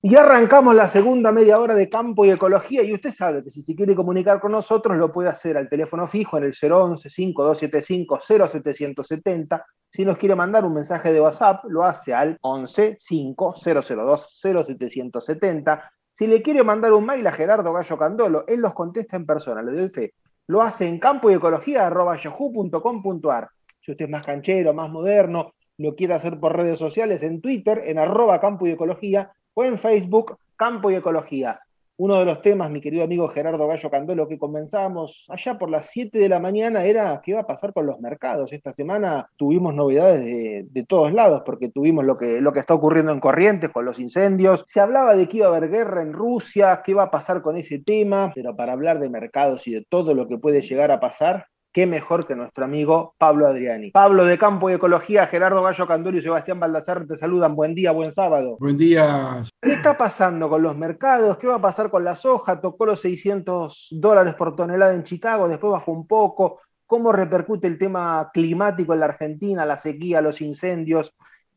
Y arrancamos la segunda media hora de campo y ecología y usted sabe que si se quiere comunicar con nosotros lo puede hacer al teléfono fijo en el 011-5275-0770. Si nos quiere mandar un mensaje de WhatsApp lo hace al 11-5002-0770. Si le quiere mandar un mail a Gerardo Gallo Candolo, él los contesta en persona, le doy fe. Lo hace en campo y ecología yahoo.com.ar. Si usted es más canchero, más moderno, lo quiere hacer por redes sociales, en Twitter, en arroba campo y ecología o en Facebook, Campo y Ecología. Uno de los temas, mi querido amigo Gerardo Gallo Candolo, que comenzábamos allá por las 7 de la mañana era qué iba a pasar con los mercados. Esta semana tuvimos novedades de, todos lados, porque tuvimos lo que, lo que está ocurriendo en Corrientes con los incendios. Se hablaba de que iba a haber guerra en Rusia, qué va a pasar con ese tema, pero para hablar de mercados y de todo lo que puede llegar a pasar, qué mejor que nuestro amigo Pablo Adriani. Pablo de Campo y Ecología, Gerardo Gallo Candolo y Sebastián Baldassar te saludan. Buen día, buen sábado. Buen día. ¿Qué está pasando con los mercados? ¿Qué va a pasar con la soja? Tocó los 600 dólares por tonelada en Chicago, después bajó un poco. ¿Cómo repercute el tema climático en la Argentina, la sequía, los incendios?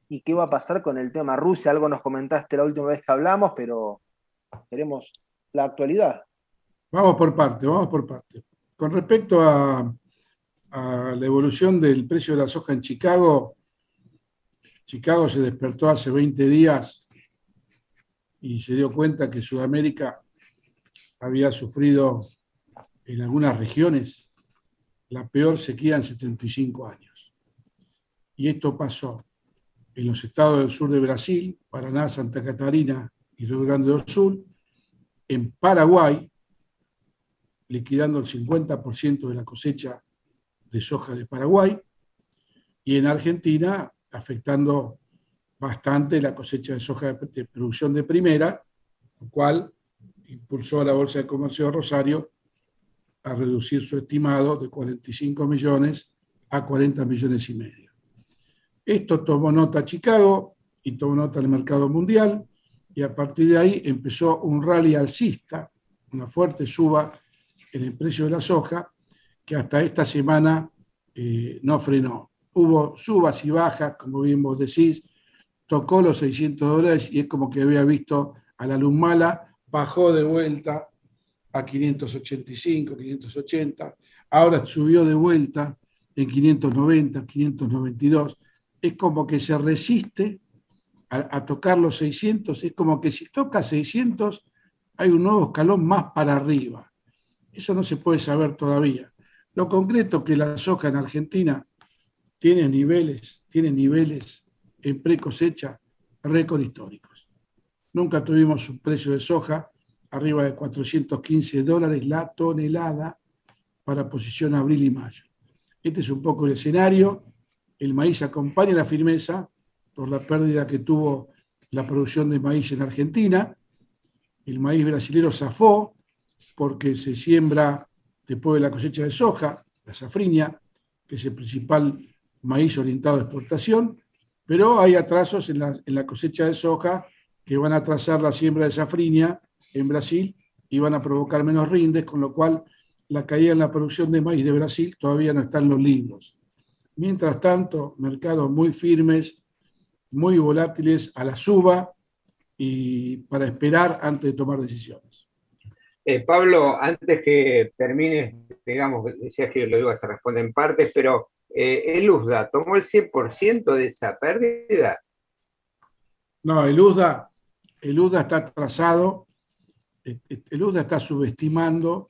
¿Y qué va a pasar con el tema Rusia? Algo nos comentaste la última vez que hablamos, pero queremos la actualidad. Vamos por parte, vamos por parte. Con respecto a, a la evolución del precio de la soja en Chicago, Chicago se despertó hace 20 días y se dio cuenta que Sudamérica había sufrido en algunas regiones la peor sequía en 75 años. Y esto pasó en los estados del sur de Brasil, Paraná, Santa Catarina y Río Grande do Sul, en Paraguay, liquidando el 50% de la cosecha de soja de Paraguay y en Argentina afectando bastante la cosecha de soja de producción de primera, lo cual impulsó a la Bolsa de Comercio de Rosario a reducir su estimado de 45 millones a 40 millones y medio. Esto tomó nota Chicago y tomó nota el mercado mundial y a partir de ahí empezó un rally alcista, una fuerte suba en el precio de la soja que hasta esta semana eh, no frenó. Hubo subas y bajas, como bien vos decís, tocó los 600 dólares y es como que había visto a la luz mala, bajó de vuelta a 585, 580, ahora subió de vuelta en 590, 592. Es como que se resiste a, a, tocar los 600, es como que si toca 600 hay un nuevo escalón más para arriba. Eso no se puede saber todavía. Lo concreto que la soja en Argentina tiene niveles, tiene niveles en pre cosecha récord históricos. Nunca tuvimos un precio de soja arriba de 415 dólares la tonelada para posición abril y mayo. Este es un poco el escenario. El maíz acompaña la firmeza por la pérdida que tuvo la producción de maíz en Argentina. El maíz brasilero zafó porque se siembra después de la cosecha de soja, la safriña, que es el principal maíz orientado a exportación, pero hay atrasos en la, cosecha de soja que van a atrasar la siembra de safriña en Brasil y van a provocar menos rindes, con lo cual la caída en la producción de maíz de Brasil todavía no está en los libros. Mientras tanto, mercados muy firmes, muy volátiles a la suba y para esperar antes de tomar decisiones. Eh, Pablo, antes que termines, digamos, decías que lo ibas a responder en partes, pero eh, el USDA tomó el 100% de esa pérdida. No, el USDA, el USDA está atrasado, eh, el USDA está subestimando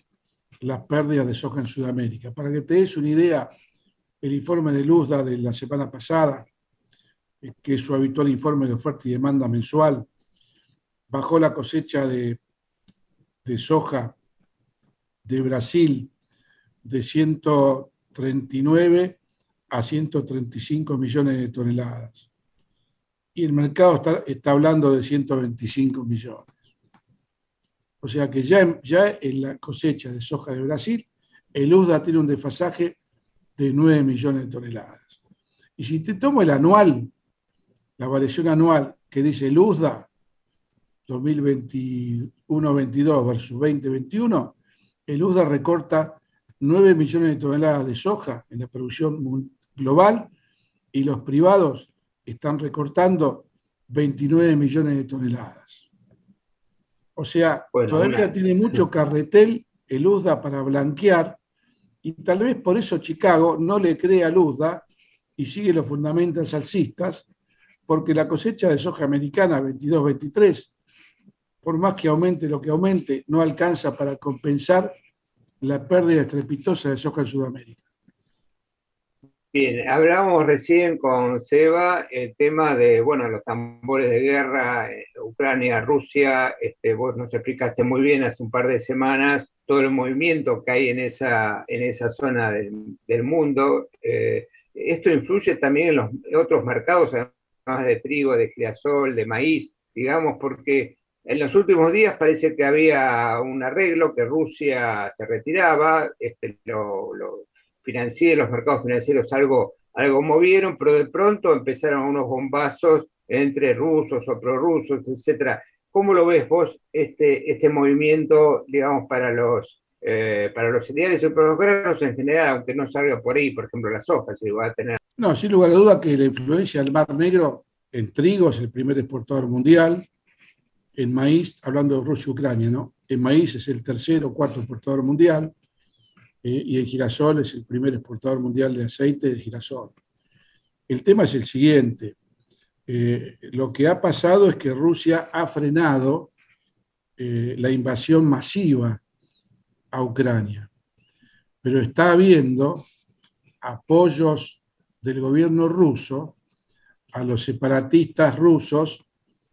las pérdidas de soja en Sudamérica. Para que te des una idea, el informe del USDA de la semana pasada, que es su habitual informe de oferta y demanda mensual, bajó la cosecha de de soja de Brasil de 139 a 135 millones de toneladas. Y el mercado está, está hablando de 125 millones. O sea que ya, ya en la cosecha de soja de Brasil, el USDA tiene un desfasaje de 9 millones de toneladas. Y si te tomo el anual, la variación anual que dice el USDA, 2021-22 versus 2021, el USDA recorta 9 millones de toneladas de soja en la producción global y los privados están recortando 29 millones de toneladas. O sea, todavía tiene mucho carretel el USDA para blanquear y tal vez por eso Chicago no le cree al USDA y sigue los fundamentos alcistas, porque la cosecha de soja americana 22-23, por más que aumente lo que aumente, no alcanza para compensar la pérdida estrepitosa de soja en Sudamérica. Bien, hablamos recién con Seba el tema de, bueno, los tambores de guerra, eh, Ucrania, Rusia, este, vos nos explicaste muy bien hace un par de semanas todo el movimiento que hay en esa, en esa zona del, mundo. Eh, esto influye también en los otros mercados, además de trigo, de girasol, de maíz, digamos, porque en los últimos días parece que había un arreglo, que Rusia se retiraba, este, lo los mercados financieros algo, algo movieron, pero de pronto empezaron unos bombazos entre rusos o prorrusos, etcétera. ¿Cómo lo ves vos este, este movimiento, digamos, para los, eh, para los cereales y para los granos en general, aunque no salga por ahí, por ejemplo, las hojas, si va a tener? No, sin lugar a duda que la influencia del Mar Negro en trigo es el primer exportador mundial, en maíz, hablando de Rusia y Ucrania, ¿no? En maíz es el tercer o cuarto exportador mundial, eh, y el girasol es el primer exportador mundial de aceite de girasol. El tema es el siguiente. Eh, lo que ha pasado es que Rusia ha frenado eh, la invasión masiva a Ucrania, pero está habiendo apoyos del gobierno ruso a los separatistas rusos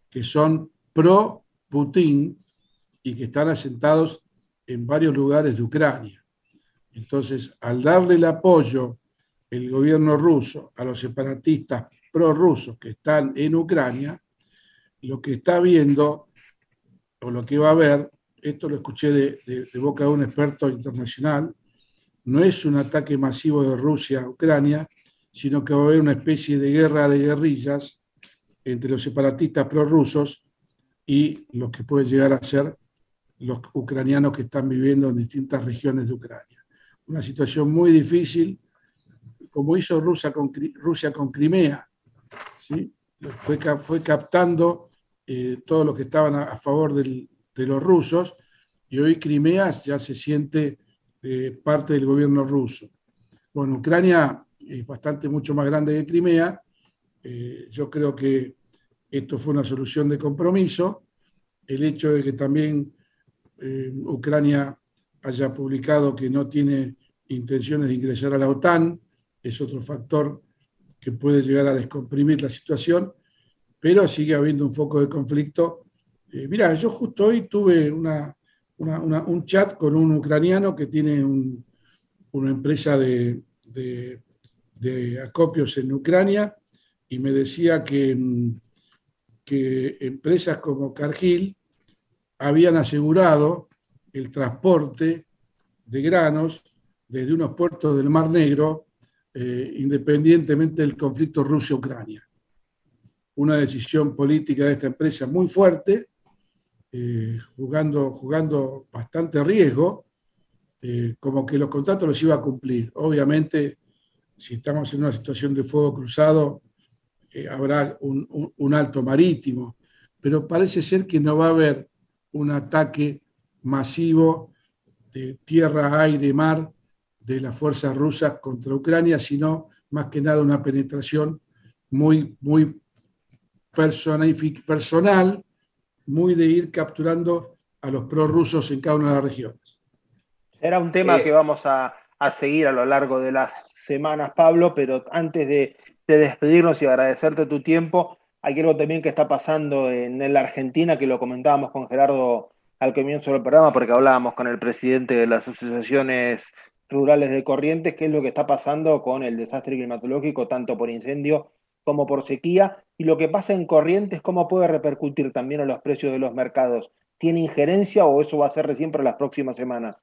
que son pro-Putin y que están asentados en varios lugares de Ucrania. Entonces, al darle el apoyo el gobierno ruso a los separatistas prorrusos que están en Ucrania, lo que está viendo o lo que va a ver, esto lo escuché de, boca de un experto internacional, no es un ataque masivo de Rusia a Ucrania, sino que va a haber una especie de guerra de guerrillas entre los separatistas prorrusos y los que pueden llegar a ser los ucranianos que están viviendo en distintas regiones de Ucrania una situación muy difícil, como hizo Rusia con, Rusia con Crimea. ¿sí? Fue, fue captando eh, todo lo que estaban a, favor de los rusos y hoy Crimea ya se siente eh, parte del gobierno ruso. Bueno, Ucrania es bastante mucho más grande que Crimea. Eh, yo creo que esto fue una solución de compromiso. El hecho de que también Ucrania haya publicado que no tiene intenciones de ingresar a la OTAN, es otro factor que puede llegar a descomprimir la situación, pero sigue habiendo un foco de conflicto. Eh, mira, yo justo hoy tuve una, un chat con un ucraniano que tiene una empresa de, de, acopios en Ucrania y me decía que, que empresas como Cargill habían asegurado el transporte de granos desde unos puertos del Mar Negro, eh, independientemente del conflicto Rusia-Ucrania. Una decisión política de esta empresa muy fuerte, eh, jugando, jugando bastante riesgo, eh, como que los contratos los iba a cumplir. Obviamente, si estamos en una situación de fuego cruzado, habrá un, un alto marítimo, pero parece ser que no va a haber un ataque masivo de tierra, aire, mar de las fuerzas rusas contra Ucrania, sino más que nada una penetración muy, muy personal, muy de ir capturando a los prorrusos en cada una de las regiones. Era un tema eh, que vamos a, seguir a lo largo de las semanas, Pablo, pero antes de, despedirnos y agradecerte tu tiempo, hay algo también que está pasando en, la Argentina, que lo comentábamos con Gerardo al comienzo del programa, porque hablábamos con el presidente de las asociaciones rurales de Corrientes, qué es lo que está pasando con el desastre climatológico, tanto por incendio como por sequía, y lo que pasa en Corrientes, cómo puede repercutir también en los precios de los mercados. ¿Tiene injerencia o eso va a ser recién para las próximas semanas?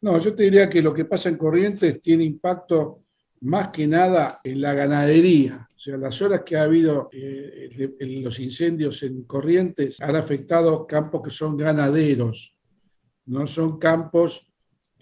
No, yo te diría que lo que pasa en Corrientes tiene impacto más que nada en la ganadería. O sea, las horas que ha habido eh, los incendios en Corrientes han afectado campos que son ganaderos, no son campos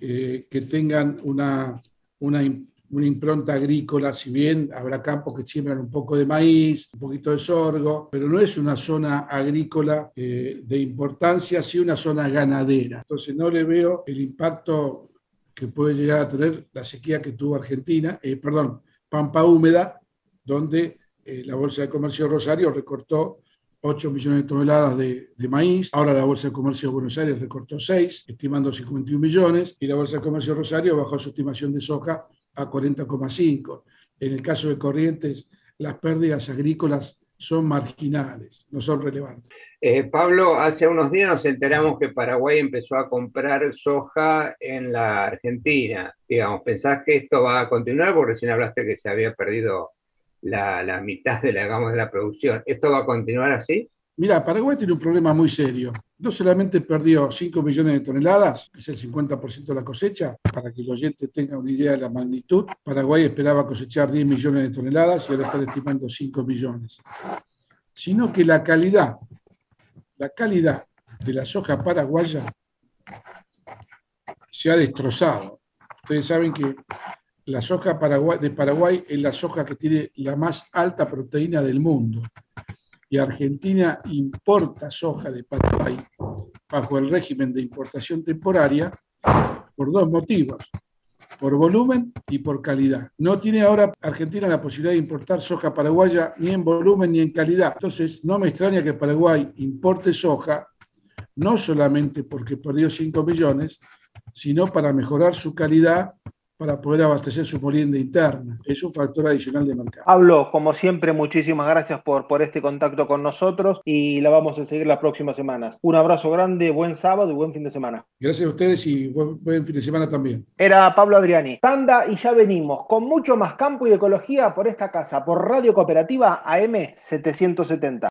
eh, que tengan una, una, impronta agrícola, si bien habrá campos que siembran un poco de maíz, un poquito de sorgo, pero no es una zona agrícola eh, de importancia, sí una zona ganadera. Entonces no le veo el impacto que puede llegar a tener la sequía que tuvo Argentina, eh, perdón, Pampa Húmeda, donde eh, la Bolsa de Comercio Rosario recortó 8 millones de toneladas de, de, maíz. Ahora la Bolsa de Comercio de Buenos Aires recortó 6, estimando 51 millones, y la Bolsa de Comercio de Rosario bajó su estimación de soja a 40,5. En el caso de Corrientes, las pérdidas agrícolas son marginales, no son relevantes. Eh, Pablo, hace unos días nos enteramos que Paraguay empezó a comprar soja en la Argentina. Digamos, ¿pensás que esto va a continuar? Porque recién hablaste que se había perdido la, la mitad de la, digamos, de la producción. ¿Esto va a continuar así? Mira, Paraguay tiene un problema muy serio. No solamente perdió 5 millones de toneladas, que es el 50% de la cosecha, para que el oyente tenga una idea de la magnitud, Paraguay esperaba cosechar 10 millones de toneladas y ahora están estimando 5 millones. Sino que la calidad, la calidad de la soja paraguaya se ha destrozado. Ustedes saben que la soja de Paraguay es la soja que tiene la más alta proteína del mundo y Argentina importa soja de Paraguay bajo el régimen de importación temporaria por dos motivos, por volumen y por calidad. No tiene ahora Argentina la posibilidad de importar soja paraguaya ni en volumen ni en calidad. Entonces, no me extraña que Paraguay importe soja, no solamente porque perdió 5 millones, sino para mejorar su calidad para poder abastecer su molienda interna. Es un factor adicional de mercado. Pablo, como siempre, muchísimas gracias por, por este contacto con nosotros y la vamos a seguir las próximas semanas. Un abrazo grande, buen sábado y buen fin de semana. Gracias a ustedes y buen, buen fin de semana también. Era Pablo Adriani. Tanda y ya venimos con mucho más campo y ecología por esta casa, por Radio Cooperativa AM 770.